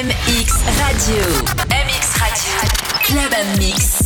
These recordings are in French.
MX Radio. MX Radio. Club Mix.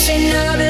missing out.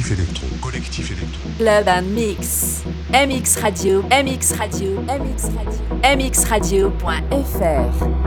Collectif Electro. Collectif Electro. Club and Mix. MX Radio. MX Radio. MX Radio. MX Radio.fr.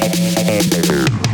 Hamburger.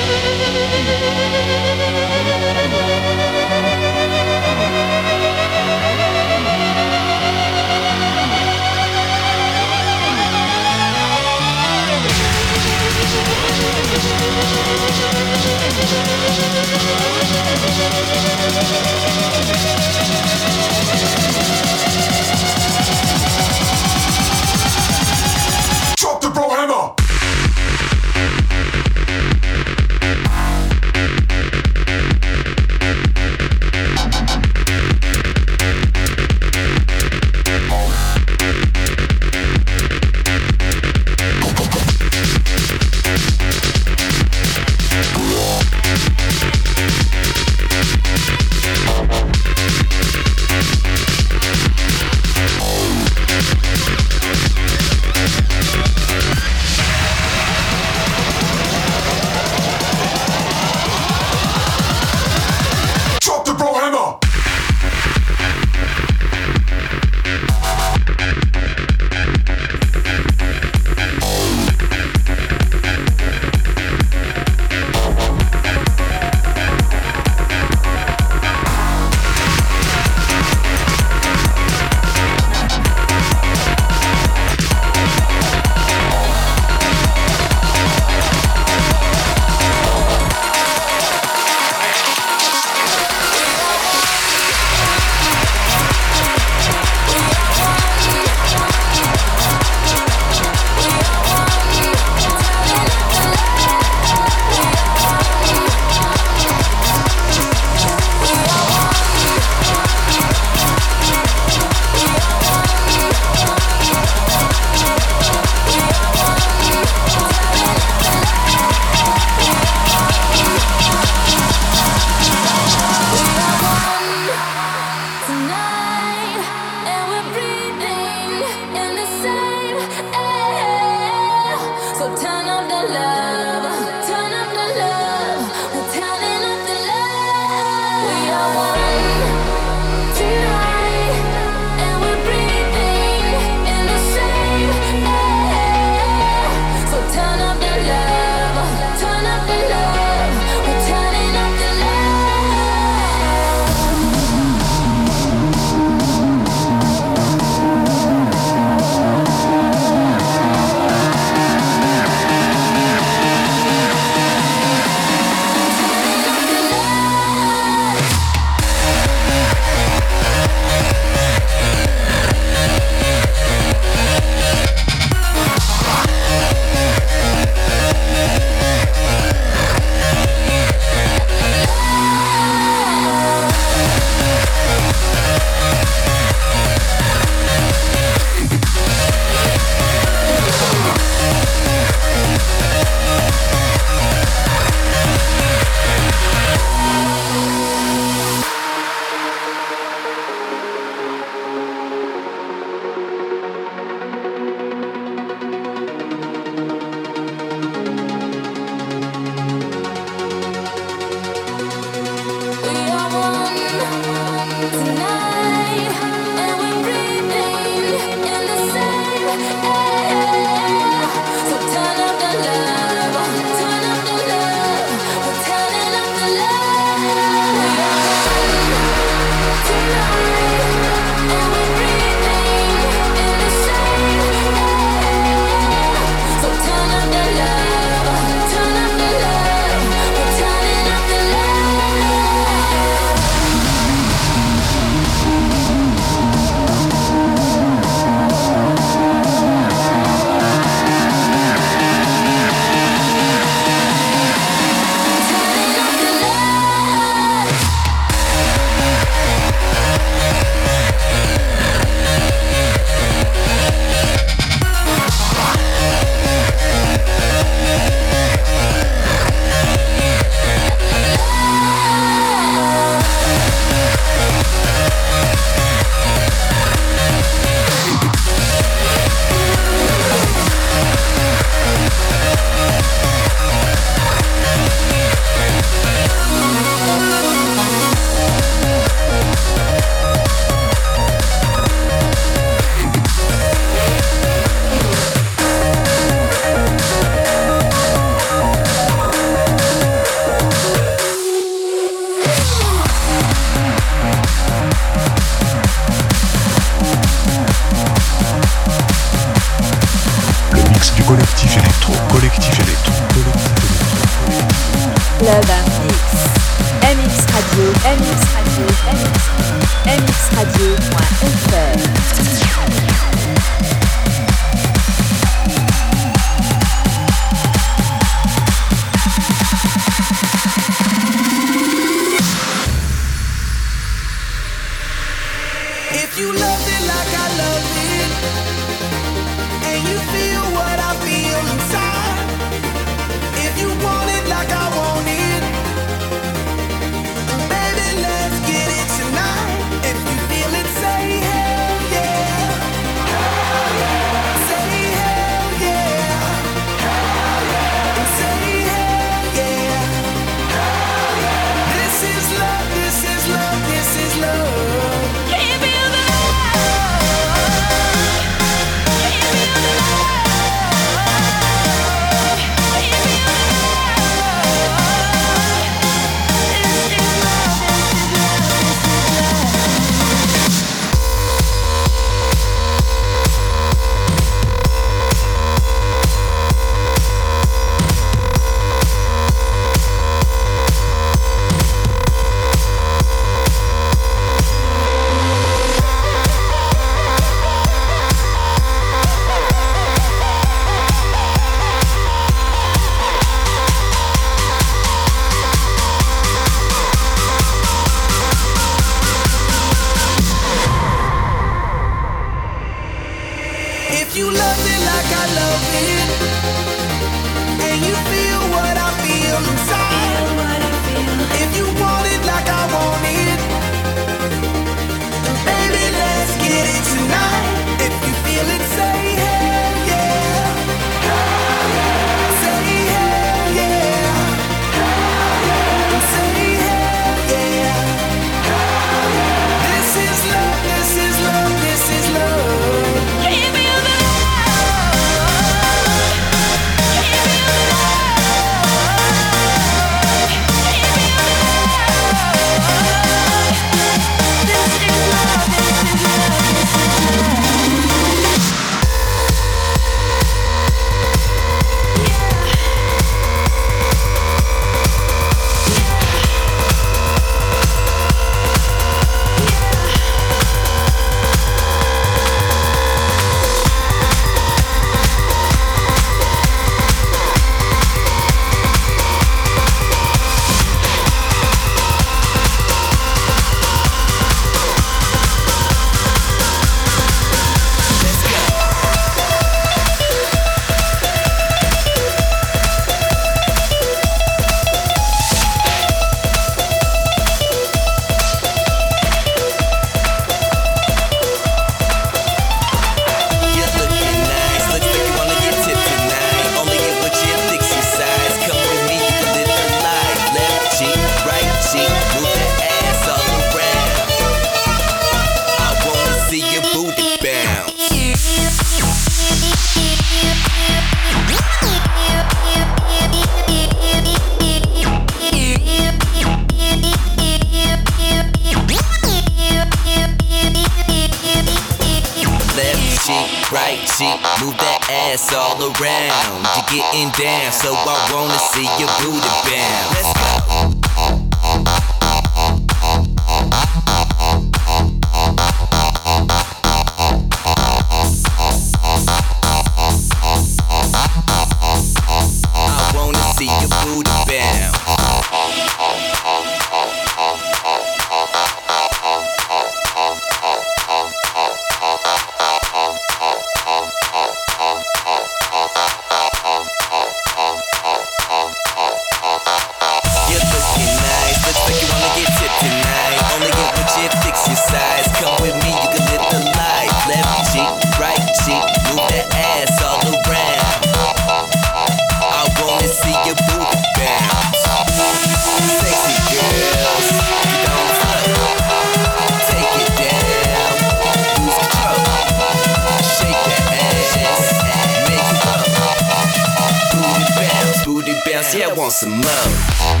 want some love.